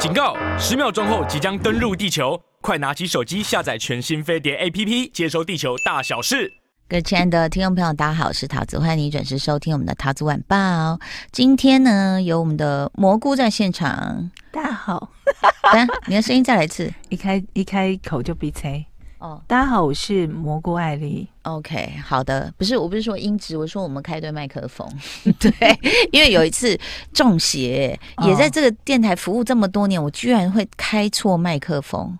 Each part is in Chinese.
警告！十秒钟后即将登陆地球，快拿起手机下载全新飞碟 APP，接收地球大小事。各位亲爱的听众朋友，大家好，我是桃子，欢迎你准时收听我们的桃子晚报。今天呢，有我们的蘑菇在现场。大家好，等下你的声音再来一次，一开一开口就鼻塞。哦，大家好，我是蘑菇艾丽。OK，好的，不是，我不是说音质，我说我们开对麦克风。对，因为有一次中邪，也在这个电台服务这么多年，我居然会开错麦克风，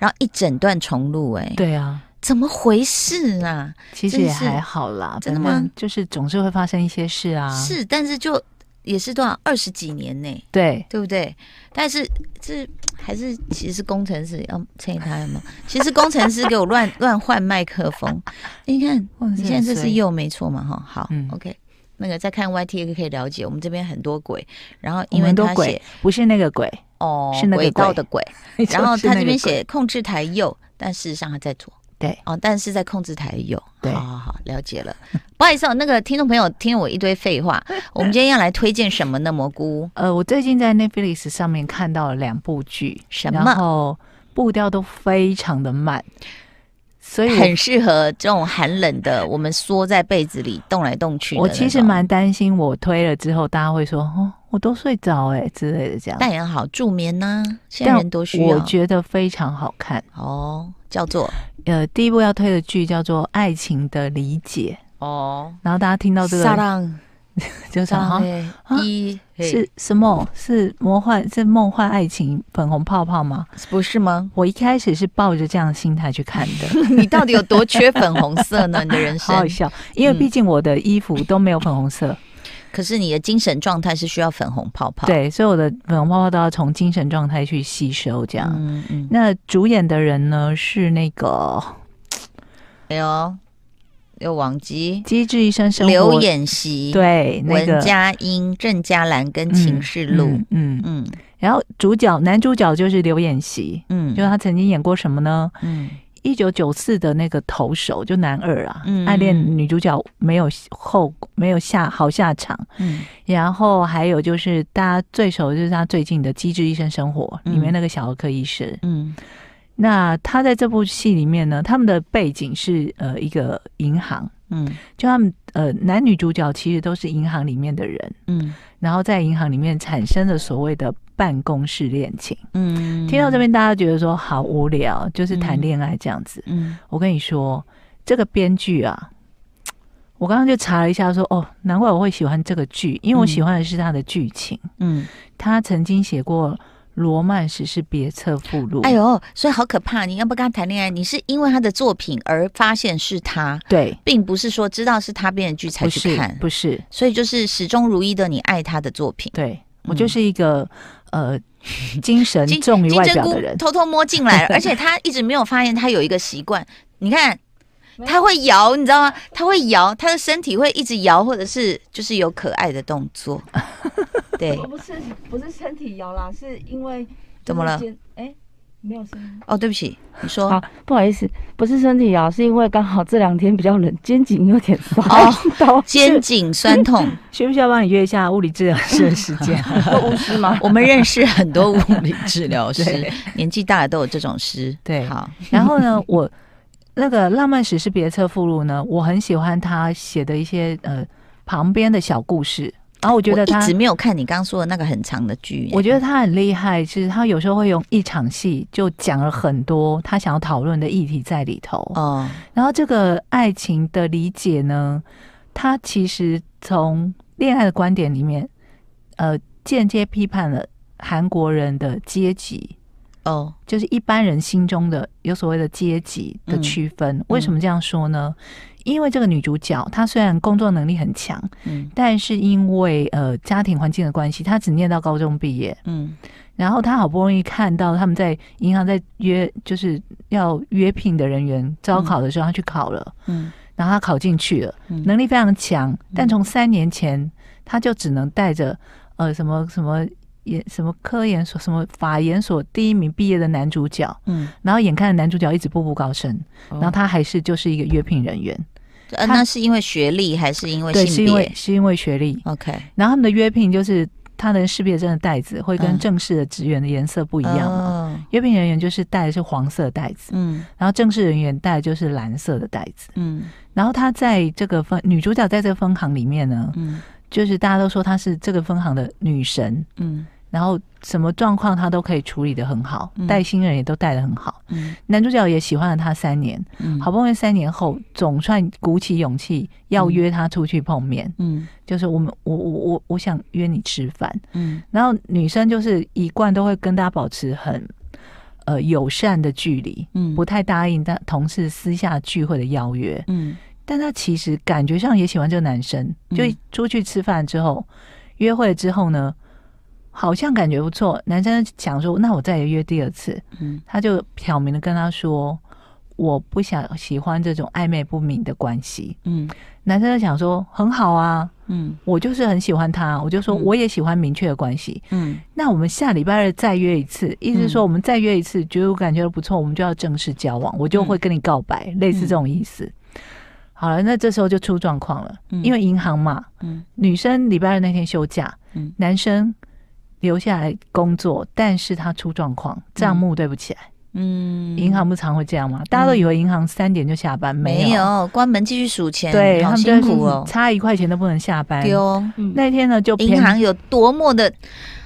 然后一整段重录。哎，对啊，怎么回事啊？其实也还好啦，真的吗？就是总是会发生一些事啊。是，但是就。也是多少二十几年呢？对，对不对？但是这还是其实工程师要趁他吗？其实工程师给我乱 乱换麦克风，你看你现在这是右没错嘛？哈，好、嗯、，OK。那个再看 YT 也可以了解，我们这边很多鬼，然后因为他写不是那个鬼哦，是那个轨道的鬼，然后他这边写控制台右，但事实上他在左。对哦，但是在控制台有，对，好好好，了解了。不好意思哦，那个听众朋友听我一堆废话，我们今天要来推荐什么呢？蘑菇，呃，我最近在 Netflix 上面看到了两部剧，什么？然后步调都非常的慢，所以很适合这种寒冷的，我们缩在被子里动来动去。我其实蛮担心，我推了之后，大家会说哦，我都睡着哎之类的这样。但也好助眠呢、啊，现在人多需要。我觉得非常好看哦，叫做。呃，第一部要推的剧叫做《爱情的理解》哦，然后大家听到这个，就是啊，一是什么？是魔幻？是梦幻爱情？粉红泡泡吗？不是吗？我一开始是抱着这样的心态去看的。你到底有多缺粉红色呢？你的人生 好好笑，因为毕竟我的衣服都没有粉红色。可是你的精神状态是需要粉红泡泡，对，所以我的粉红泡泡都要从精神状态去吸收，这样。嗯嗯。那主演的人呢是那个，哎呦，有王姬《机智医生生活》刘演习，对，那个、文佳音、郑嘉兰跟秦世璐，嗯嗯，嗯。然后主角男主角就是刘演习，嗯，就是他曾经演过什么呢？嗯。一九九四的那个投手就男二啊，嗯、暗恋女主角没有后没有下好下场，嗯，然后还有就是大家最熟的就是他最近的《机智医生生活》里面那个小儿科医生，嗯，那他在这部戏里面呢，他们的背景是呃一个银行，嗯，就他们呃男女主角其实都是银行里面的人，嗯，然后在银行里面产生了所谓的。办公室恋情，嗯，听到这边大家觉得说好无聊，就是谈恋爱这样子。嗯，我跟你说，这个编剧啊，我刚刚就查了一下说，说哦，难怪我会喜欢这个剧，因为我喜欢的是他的剧情。嗯，他曾经写过《罗曼史是别册附录》。哎呦，所以好可怕！你要不跟他谈恋爱，你是因为他的作品而发现是他，对，并不是说知道是他编的剧才去看，不是，不是。所以就是始终如一的，你爱他的作品，对。我就是一个、嗯、呃 精神重于外表的人，偷偷摸进来了，而且他一直没有发现他有一个习惯，你看他会摇，你知道吗？他会摇，他的身体会一直摇，或者是就是有可爱的动作。对，不是不是身体摇啦，是因为怎么了？哎。没有声音哦，对不起，你说好，不好意思，不是身体摇，是因为刚好这两天比较冷，肩颈有点酸哦，肩颈酸痛，需不需要帮你约一下物理治疗师的时间？巫师吗？我们认识很多物理治疗师，年纪大的都有这种师。对，好，然后呢，我那个《浪漫史是别册附录》呢，我很喜欢他写的一些呃旁边的小故事。然后我觉得他一直没有看你刚刚说的那个很长的剧。我觉得他很厉害，其实他有时候会用一场戏就讲了很多他想要讨论的议题在里头。哦，然后这个爱情的理解呢，他其实从恋爱的观点里面，呃，间接批判了韩国人的阶级。哦，就是一般人心中的有所谓的阶级的区分。嗯，为什么这样说呢？因为这个女主角她虽然工作能力很强，嗯，但是因为呃家庭环境的关系，她只念到高中毕业，嗯，然后她好不容易看到他们在银行在约，就是要约聘的人员招考的时候，她去考了，嗯，然后她考进去了，能力非常强，但从三年前她就只能带着呃什么什么。研什么科研所什么法研所第一名毕业的男主角，嗯，然后眼看着男主角一直步步高升，哦，然后他还是就是一个约聘人员，呃，那是因为学历还是因为性别？对，是因为是因为学历。OK，然后他们的约聘就是他的识别证的袋子会跟正式的职员的颜色不一样嘛？约聘人员就是带的是黄色袋子，嗯，然后正式人员带的就是蓝色的袋子，嗯，然后他在这个分女主角在这个分行里面呢，嗯，就是大家都说她是这个分行的女神，嗯。然后什么状况他都可以处理的很好，带新人也都带得很好。嗯，男主角也喜欢了他三年，嗯，好不容易三年后总算鼓起勇气要约他出去碰面。嗯，就是我们我我我我想约你吃饭。嗯，然后女生就是一贯都会跟大家保持很呃友善的距离，嗯，不太答应但同事私下聚会的邀约。嗯，但他其实感觉上也喜欢这个男生，就出去吃饭之后约会之后呢。好像感觉不错，男生想说：“那我再约第二次。”嗯，他就挑明的跟他说：“我不想喜欢这种暧昧不明的关系。”嗯，男生就想说：“很好啊，嗯，我就是很喜欢他，我就说我也喜欢明确的关系。”嗯，那我们下礼拜二再约一次，意思是说我们再约一次，觉得我感觉不错，我们就要正式交往，我就会跟你告白，类似这种意思。好了，那这时候就出状况了，因为银行嘛，嗯，女生礼拜二那天休假，嗯，男生。留下来工作，但是他出状况，账目对不起来。嗯，银行不常会这样吗？大家都以为银行三点就下班，没有，关门继续数钱。对，好辛苦哦，差一块钱都不能下班。丢，那天呢，就银行有多么的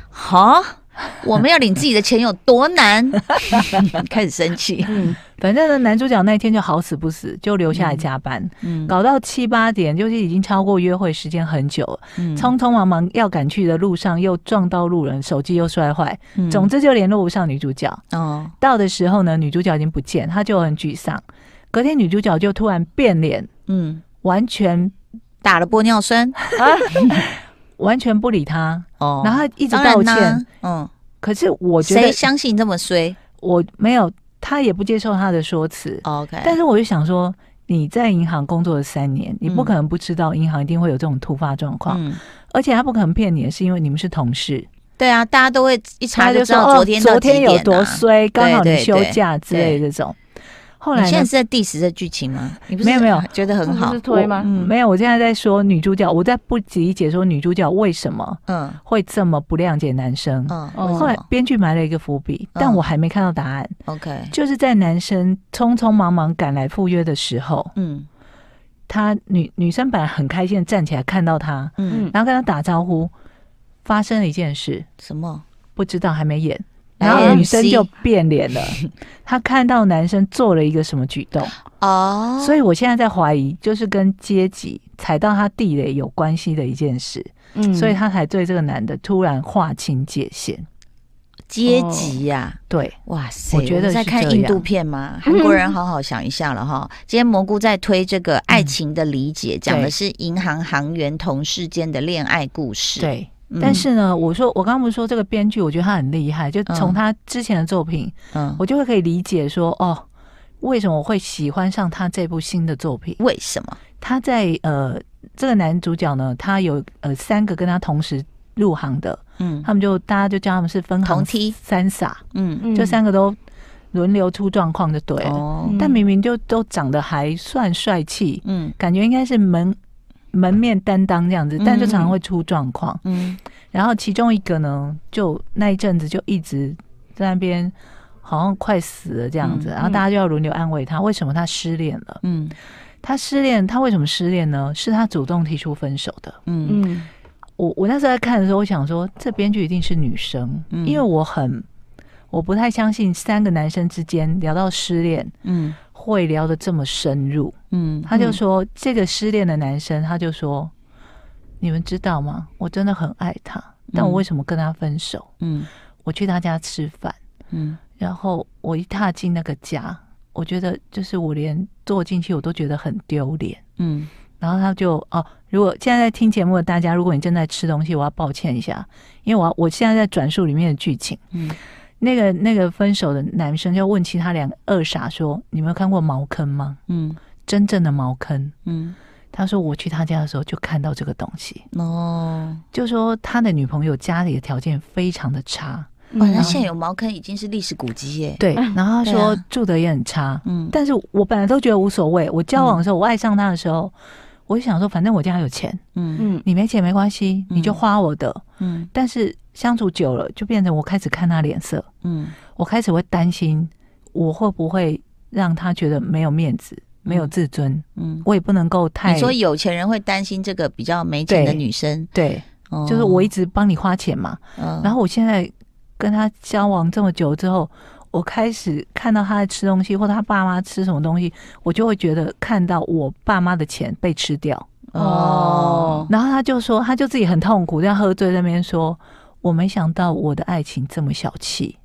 好。我们要领自己的钱有多难？开始生气。嗯，反正呢，男主角那天就好死不死，就留下来加班。嗯，搞到七八点，就是已经超过约会时间很久了。嗯，匆匆忙忙要赶去的路上，又撞到路人，手机又摔坏。嗯，总之就联络不上女主角。哦，到的时候呢，女主角已经不见，他就很沮丧。隔天女主角就突然变脸，嗯，完全打了玻尿酸。完全不理他哦，然后他一直道歉，嗯，可是我觉得谁相信这么衰？我没有，他也不接受他的说辞。OK，但是我就想说，你在银行工作了三年，你不可能不知道银行一定会有这种突发状况，嗯，而且他不可能骗你，是因为你们是同事。对啊，大家都会一查就知道昨天昨天有多衰，刚好你休假之类的这种。后来你现在是在 diss 这剧情吗？你不是没有没有觉得很好？是推吗？嗯，没有。我现在在说女主角，我在不理解说女主角为什么嗯会这么不谅解男生。嗯，后来编剧埋了一个伏笔，但我还没看到答案。OK，就是在男生匆匆忙忙赶来赴约的时候，嗯，他女女生本来很开心的站起来看到他，嗯，然后跟他打招呼，发生了一件事，什么不知道，还没演。然后女生就变脸了，她看到男生做了一个什么举动哦，所以我现在在怀疑，就是跟阶级踩到他地雷有关系的一件事，嗯，所以她才对这个男的突然划清界限。阶级呀，对，哇塞，我觉得在看印度片吗？韩国人好好想一下了哈。今天蘑菇在推这个爱情的理解，讲的是银行行员同事间的恋爱故事，对。但是呢，我说我刚刚不是说这个编剧，我觉得他很厉害，就从他之前的作品，嗯，我就会可以理解说，哦，为什么我会喜欢上他这部新的作品？为什么？他在呃，这个男主角呢，他有呃三个跟他同时入行的，嗯，他们就大家就叫他们是分行三傻，嗯。嗯，就三个都轮流出状况就对了，哦，但明明就都长得还算帅气，嗯，感觉应该是门。门面担当这样子，但就常常会出状况。嗯，然后其中一个呢，就那一阵子就一直在那边，好像快死了这样子。然后大家就要轮流安慰他，为什么他失恋了？嗯，他失恋，他为什么失恋呢？是他主动提出分手的。嗯嗯，我我那时候在看的时候，我想说，这编剧一定是女生，因为我很我不太相信三个男生之间聊到失恋，嗯。会聊得这么深入，嗯，他就说这个失恋的男生，他就说，你们知道吗？我真的很爱他，但我为什么跟他分手？嗯，我去他家吃饭，嗯，然后我一踏进那个家，我觉得就是我连坐进去我都觉得很丢脸，嗯，然后他就哦，如果现在在听节目的大家，如果你正在吃东西，我要抱歉一下，因为我我现在在转述里面的剧情，嗯。那个那个分手的男生就问其他两个二傻说：“你没有看过茅坑吗？嗯，真正的茅坑。嗯，他说我去他家的时候就看到这个东西。哦，就说他的女朋友家里的条件非常的差。嗯，那现在有茅坑已经是历史古迹耶。对，然后他说住的也很差。嗯，但是我本来都觉得无所谓。我交往的时候，我爱上他的时候，我就想说，反正我家有钱，嗯。嗯，你没钱没关系，你就花我的，嗯。但是相处久了，就变成我开始看他脸色，嗯，我开始会担心，我会不会让他觉得没有面子，没有自尊，嗯，我也不能够太。你说有钱人会担心这个比较没钱的女生，对，对。哦、就是我一直帮你花钱嘛，嗯，然后我现在跟他交往这么久之后。我开始看到他在吃东西，或者他爸妈吃什么东西，我就会觉得看到我爸妈的钱被吃掉哦。然后他就说，他就自己很痛苦，这样喝醉在那边说：“我没想到我的爱情这么小气。”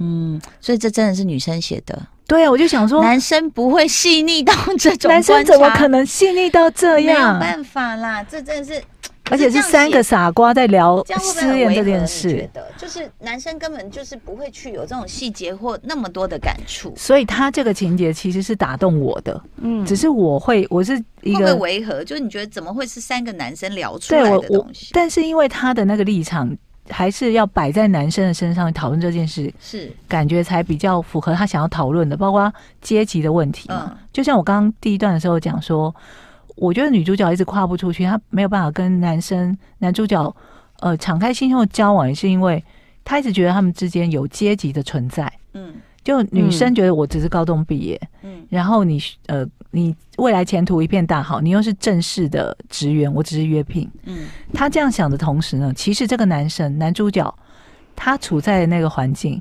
嗯，所以这真的是女生写的。对啊，我就想说，男生不会细腻到这种，男生怎么可能细腻到这样？没有办法啦，这真的是。而且是三个傻瓜在聊失恋这件事，觉得就是男生根本就是不会去有这种细节或那么多的感触，所以他这个情节其实是打动我的。嗯，只是我会，我是一个会违和，就是你觉得怎么会是三个男生聊出来的东西？但是因为他的那个立场还是要摆在男生的身上讨论这件事，是感觉才比较符合他想要讨论的，包括阶级的问题嘛。就像我刚刚第一段的时候讲说。我觉得女主角一直跨不出去，她没有办法跟男生男主角呃敞开心胸的交往，也是因为她一直觉得他们之间有阶级的存在。嗯，就女生觉得我只是高中毕业，嗯，然后你呃你未来前途一片大好，你又是正式的职员，我只是约聘。嗯，她这样想的同时呢，其实这个男生男主角他处在的那个环境。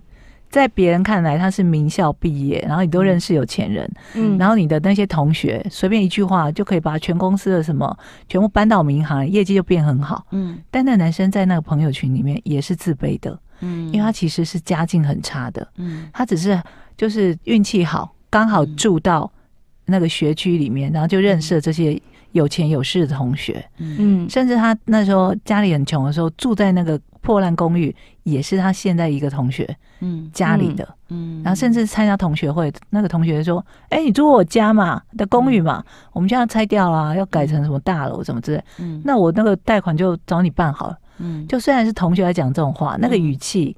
在别人看来，他是名校毕业，然后你都认识有钱人，嗯，然后你的那些同学随便一句话就可以把全公司的什么全部搬到民航，业绩就变很好，嗯。但那男生在那个朋友群里面也是自卑的，嗯，因为他其实是家境很差的，嗯，他只是就是运气好，刚好住到那个学区里面，然后就认识了这些有钱有势的同学，嗯，甚至他那时候家里很穷的时候，住在那个。破烂公寓也是他现在一个同学，嗯，家里的，嗯，然后甚至参加同学会，那个同学说：“哎，你住我家嘛的公寓嘛，我们现在拆掉了，要改成什么大楼什么之类，嗯，那我那个贷款就找你办好了，嗯，就虽然是同学来讲这种话，那个语气，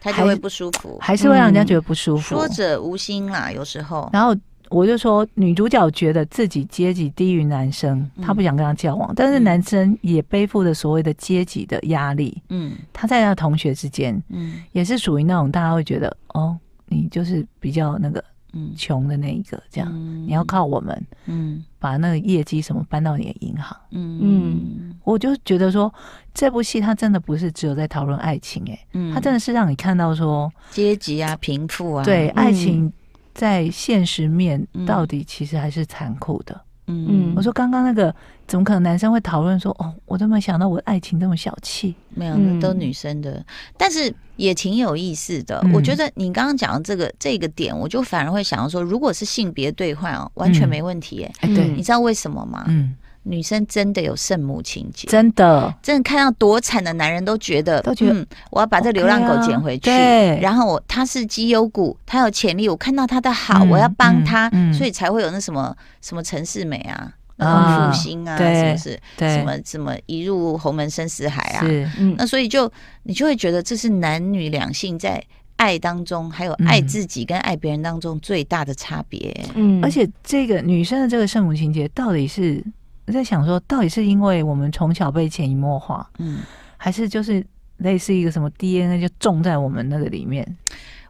他就会不舒服，还是会让人家觉得不舒服。说者无心啦，有时候，然后。我就说，女主角觉得自己阶级低于男生，她不想跟他交往。但是男生也背负着所谓的阶级的压力。嗯，他在他同学之间，嗯，也是属于那种大家会觉得，哦，你就是比较那个，嗯，穷的那一个，这样，你要靠我们，嗯，把那个业绩什么搬到你的银行，嗯。嗯，我就觉得说，这部戏它真的不是只有在讨论爱情，哎，嗯，它真的是让你看到说阶级啊、贫富啊，对爱情。在现实面，到底其实还是残酷的。嗯，我说刚刚那个，怎么可能男生会讨论说，哦，我都没想到我的爱情这么小气？没有，那都女生的，但是也挺有意思的。我觉得你刚刚讲的这个这个点，我就反而会想到说，如果是性别对换哦，完全没问题。哎，对，你知道为什么吗？嗯。女生真的有圣母情节，真的，真的看到多惨的男人都觉得，都觉得，嗯，我要把这流浪狗捡回去。对，然后我他是绩优股，他有潜力，我看到他的好，我要帮他，所以才会有那什么什么陈世美啊，那种负心啊，是不是？什么什么一入侯门深似海啊？那所以就你就会觉得这是男女两性在爱当中，还有爱自己跟爱别人当中最大的差别。嗯，而且这个女生的这个圣母情节到底是？我在想说，到底是因为我们从小被潜移默化，嗯，还是就是类似一个什么 DNA 就种在我们那个里面？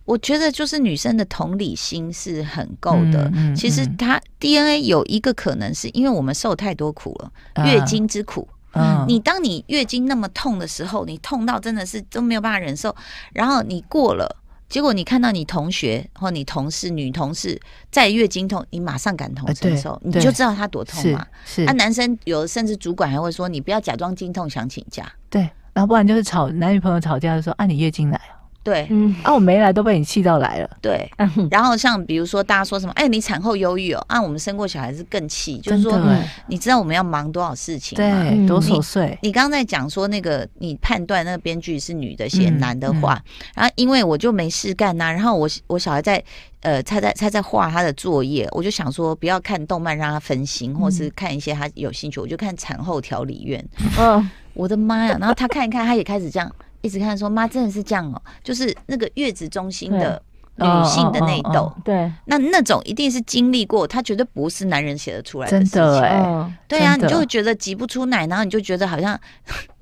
我觉得就是女生的同理心是很够的。嗯嗯嗯、其实她 DNA 有一个可能是因为我们受太多苦了，啊、月经之苦。嗯，你当你月经那么痛的时候，你痛到真的是都没有办法忍受，然后你过了。结果你看到你同学或你同事女同事在月经痛，你马上感同身受，你就知道她多痛嘛。是，啊，男生有甚至主管还会说，你不要假装经痛想请假。对，然后不然就是吵男女朋友吵架的时候，啊，你月经来啊。对，嗯，啊，我没来都被你气到来了。对，然后像比如说大家说什么，哎，你产后忧郁哦，啊，我们生过小孩子更气，就是说，你知道我们要忙多少事情吗？对，多琐碎。你刚刚在讲说那个，你判断那个编剧是女的写男的话，然后因为我就没事干呐，然后我我小孩在呃，他在他在画他的作业，我就想说不要看动漫让他分心，或是看一些他有兴趣，我就看产后调理院。嗯，我的妈呀！然后他看一看，他也开始这样。一直看说妈真的是这样哦，就是那个月子中心的女性的内斗，对，那那种一定是经历过，他绝对不是男人写的出来的事情。真的哎，对啊，你就会觉得挤不出奶，然后你就觉得好像，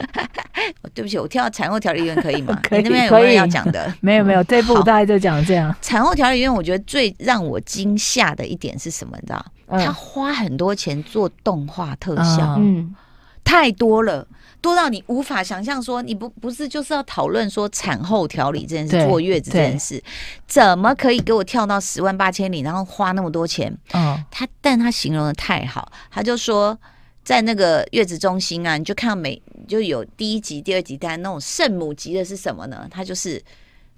对不起，我跳到产后调理院可以吗？可以，那边有人要讲的，没 有没有，这部大概就讲这样。产后调理院，我觉得最让我惊吓的一点是什么？你知道？他花很多钱做动画特效，嗯，太多了。多到你无法想象，说你不不是就是要讨论说产后调理这件事，坐月子这件事，怎么可以给我跳到十万八千里，然后花那么多钱？嗯，他但他形容的太好，他就说在那个月子中心啊，你就看到每就有第一集、第二集，但那种圣母级的是什么呢？他就是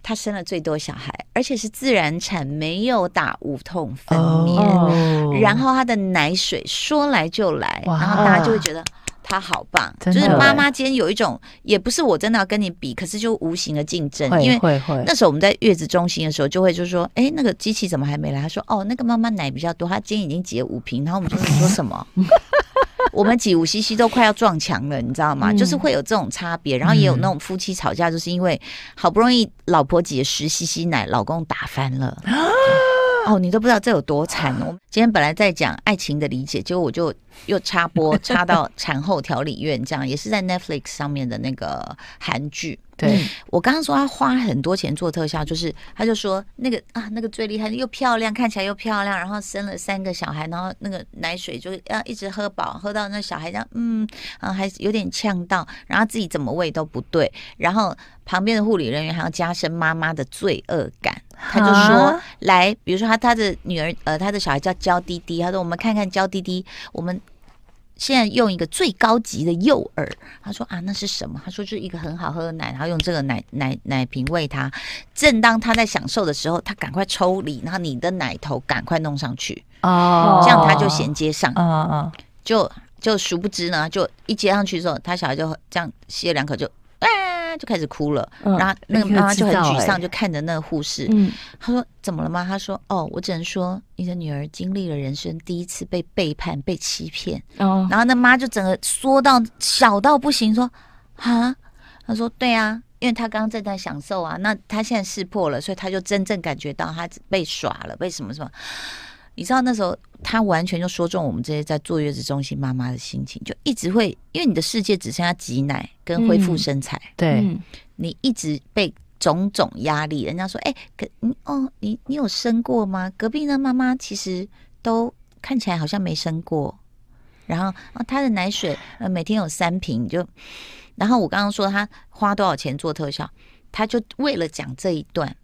他生了最多小孩，而且是自然产，没有打无痛分娩，哦、然后他的奶水说来就来，哇然后大家就会觉得。他好棒，就是妈妈间有一种，也不是我真的要跟你比，可是就无形的竞争。因为那时候我们在月子中心的时候，就会就说，哎，那个机器怎么还没来？他说，哦，那个妈妈奶比较多，她今天已经挤了五瓶。然后我们就会说什么？我们挤五 CC 都快要撞墙了，你知道吗？就是会有这种差别。然后也有那种夫妻吵架，就是因为好不容易老婆挤了十 CC 奶，老公打翻了。哦，你都不知道这有多惨哦！今天本来在讲爱情的理解，结果我就又插播插到产后调理院，这样也是在 Netflix 上面的那个韩剧。对，我刚刚说他花很多钱做特效，就是他就说那个啊，那个最厉害，又漂亮，看起来又漂亮，然后生了三个小孩，然后那个奶水就要一直喝饱，喝到那小孩这样，嗯啊，还有点呛到，然后自己怎么喂都不对，然后旁边的护理人员还要加深妈妈的罪恶感，他就说来，比如说他他的女儿呃，他的小孩叫娇滴滴，他说我们看看娇滴滴，我们。现在用一个最高级的诱饵，他说啊，那是什么？他说就是一个很好喝的奶，然后用这个奶奶奶瓶喂他。正当他在享受的时候，他赶快抽离，然后你的奶头赶快弄上去哦，这样他就衔接上。嗯嗯，就就殊不知呢，就一接上去之后，他小孩就这样吸了两口就。就开始哭了，嗯、然后那个妈妈就很沮丧，就看着那个护士。嗯，他说：“怎么了吗？”他说：“哦，我只能说，你的女儿经历了人生第一次被背叛、被欺骗。”哦，然后那妈就整个缩到小到不行，说：“啊？”他说：“对啊，因为他刚刚正在享受啊，那他现在识破了，所以他就真正感觉到他被耍了，被什么什么。”你知道那时候他完全就说中我们这些在坐月子中心妈妈的心情，就一直会因为你的世界只剩下挤奶跟恢复身材，嗯、对，你一直被种种压力。人家说，哎、欸，可你哦，你你有生过吗？隔壁的妈妈其实都看起来好像没生过，然后啊，她的奶水呃每天有三瓶，就然后我刚刚说她花多少钱做特效，她就为了讲这一段。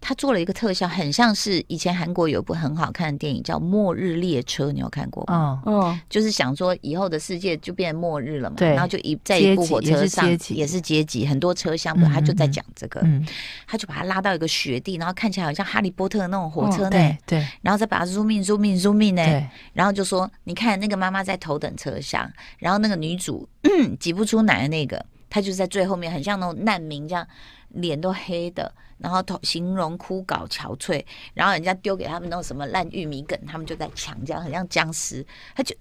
他做了一个特效，很像是以前韩国有一部很好看的电影叫《末日列车》，你有看过吗？嗯、哦，就是想说以后的世界就变末日了嘛，对然后就一在一部火车上也是阶级，很多车厢，嗯、他就在讲这个，嗯、他就把他拉到一个雪地，然后看起来好像哈利波特的那种火车呢、哦，对，然后再把它 zoom in zoom in zoom in 呢，对。然后就说你看那个妈妈在头等车厢，然后那个女主挤不出奶的那个，她就在最后面，很像那种难民这样，脸都黑的。然后头形容枯槁憔悴，然后人家丢给他们那种什么烂玉米梗，他们就在抢，这样很像僵尸。他就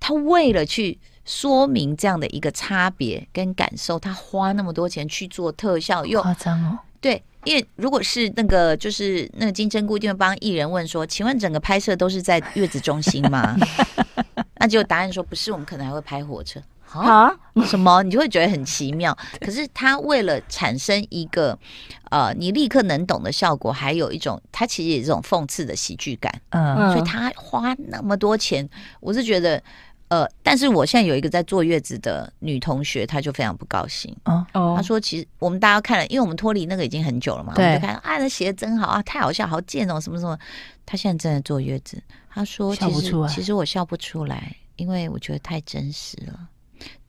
他为了去说明这样的一个差别跟感受，他花那么多钱去做特效，又夸张哦。对，因为如果是那个就是那个金针菇，就会帮艺人问说：“请问整个拍摄都是在月子中心吗？” 那就答案说不是，我们可能还会拍火车。啊？什么？你就会觉得很奇妙。可是他为了产生一个呃，你立刻能懂的效果，还有一种，他其实也是这种讽刺的喜剧感。嗯，所以他花那么多钱，我是觉得呃，但是我现在有一个在坐月子的女同学，她就非常不高兴。哦，她说其实我们大家看了，因为我们脱离那个已经很久了嘛，对我们就看啊，那写的真好啊，太好笑，好贱哦，什么什么。她现在正在坐月子，她说其实其实我笑不出来，因为我觉得太真实了。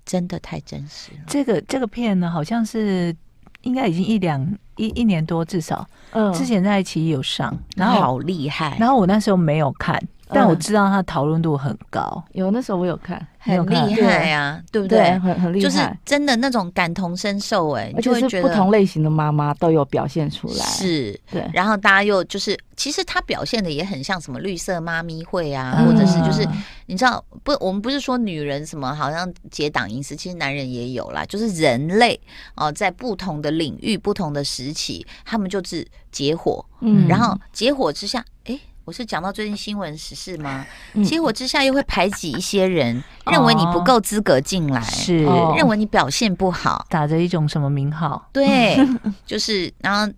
真的太真实了。这个这个片呢，好像是应该已经一两一一年多，至少。嗯。之前在爱奇艺有上，然后好厉害。然后我那时候没有看，但我知道他讨论度很高。有那时候我有看，很厉害啊，对不对？很很厉害，就是真的那种感同身受哎，就会觉得不同类型的妈妈都有表现出来。是，对。然后大家又就是，其实他表现的也很像什么绿色妈咪会啊，或者是就是你知道不？我们不是说女人什么好像结党营私，其实男人也有啦，就是人类哦，在不同的领域、不同的时期，他们就是结伙，嗯，然后结伙之下，哎。我是讲到最近新闻时事吗？结果之下又会排挤一些人，认为你不够资格进来，是认为你表现不好，打着一种什么名号？对，就是然后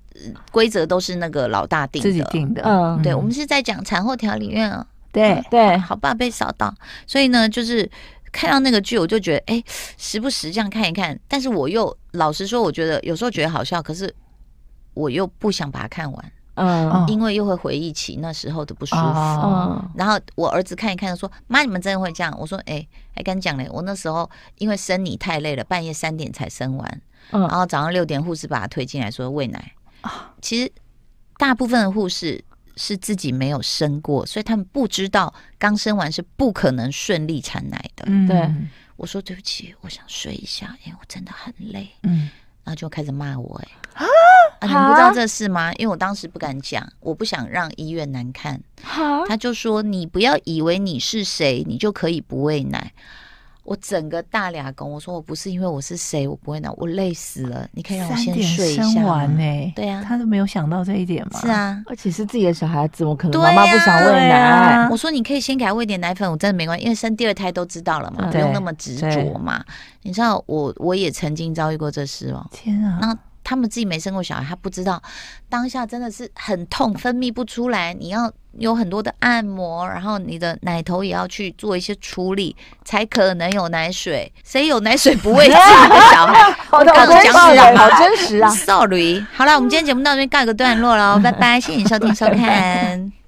规则都是那个老大定的，自己定的。嗯，对，我们是在讲产后调理院啊。对对，好吧，被扫到，所以呢，就是看到那个剧，我就觉得，哎，时不时这样看一看。但是我又老实说，我觉得有时候觉得好笑，可是我又不想把它看完。嗯，因为又会回忆起那时候的不舒服。嗯，然后我儿子看一看，说：“妈，你们真的会这样？”我说：“哎，还敢讲嘞？我那时候因为生你太累了，半夜三点才生完，嗯，然后早上六点护士把他推进来，说喂奶。其实大部分的护士是自己没有生过，所以他们不知道刚生完是不可能顺利产奶的。嗯，对，我说对不起，我想睡一下，因为我真的很累。嗯。”然后就开始骂我，哎 啊！你们不知道这事吗？因为我当时不敢讲，我不想让医院难看。他就说：“你不要以为你是谁，你就可以不喂奶。”我整个大俩工，我说我不是因为我是谁，我不会奶，我累死了。你可以让我先睡一下。生完呢？对啊，他都没有想到这一点嘛。是啊，而且是自己的小孩子，我可能妈妈不想喂奶。我说你可以先给他喂点奶粉，我真的没关系，因为生第二胎都知道了嘛，不用那么执着嘛。你知道我我也曾经遭遇过这事哦。天啊！那。他们自己没生过小孩，他不知道当下真的是很痛，分泌不出来。你要有很多的按摩，然后你的奶头也要去做一些处理，才可能有奶水。谁有奶水不喂自己的小孩？好讲实啊，好真实啊。Sorry，好了，我们今天节目到这边告一个段落喽，拜拜，谢谢你收听收看。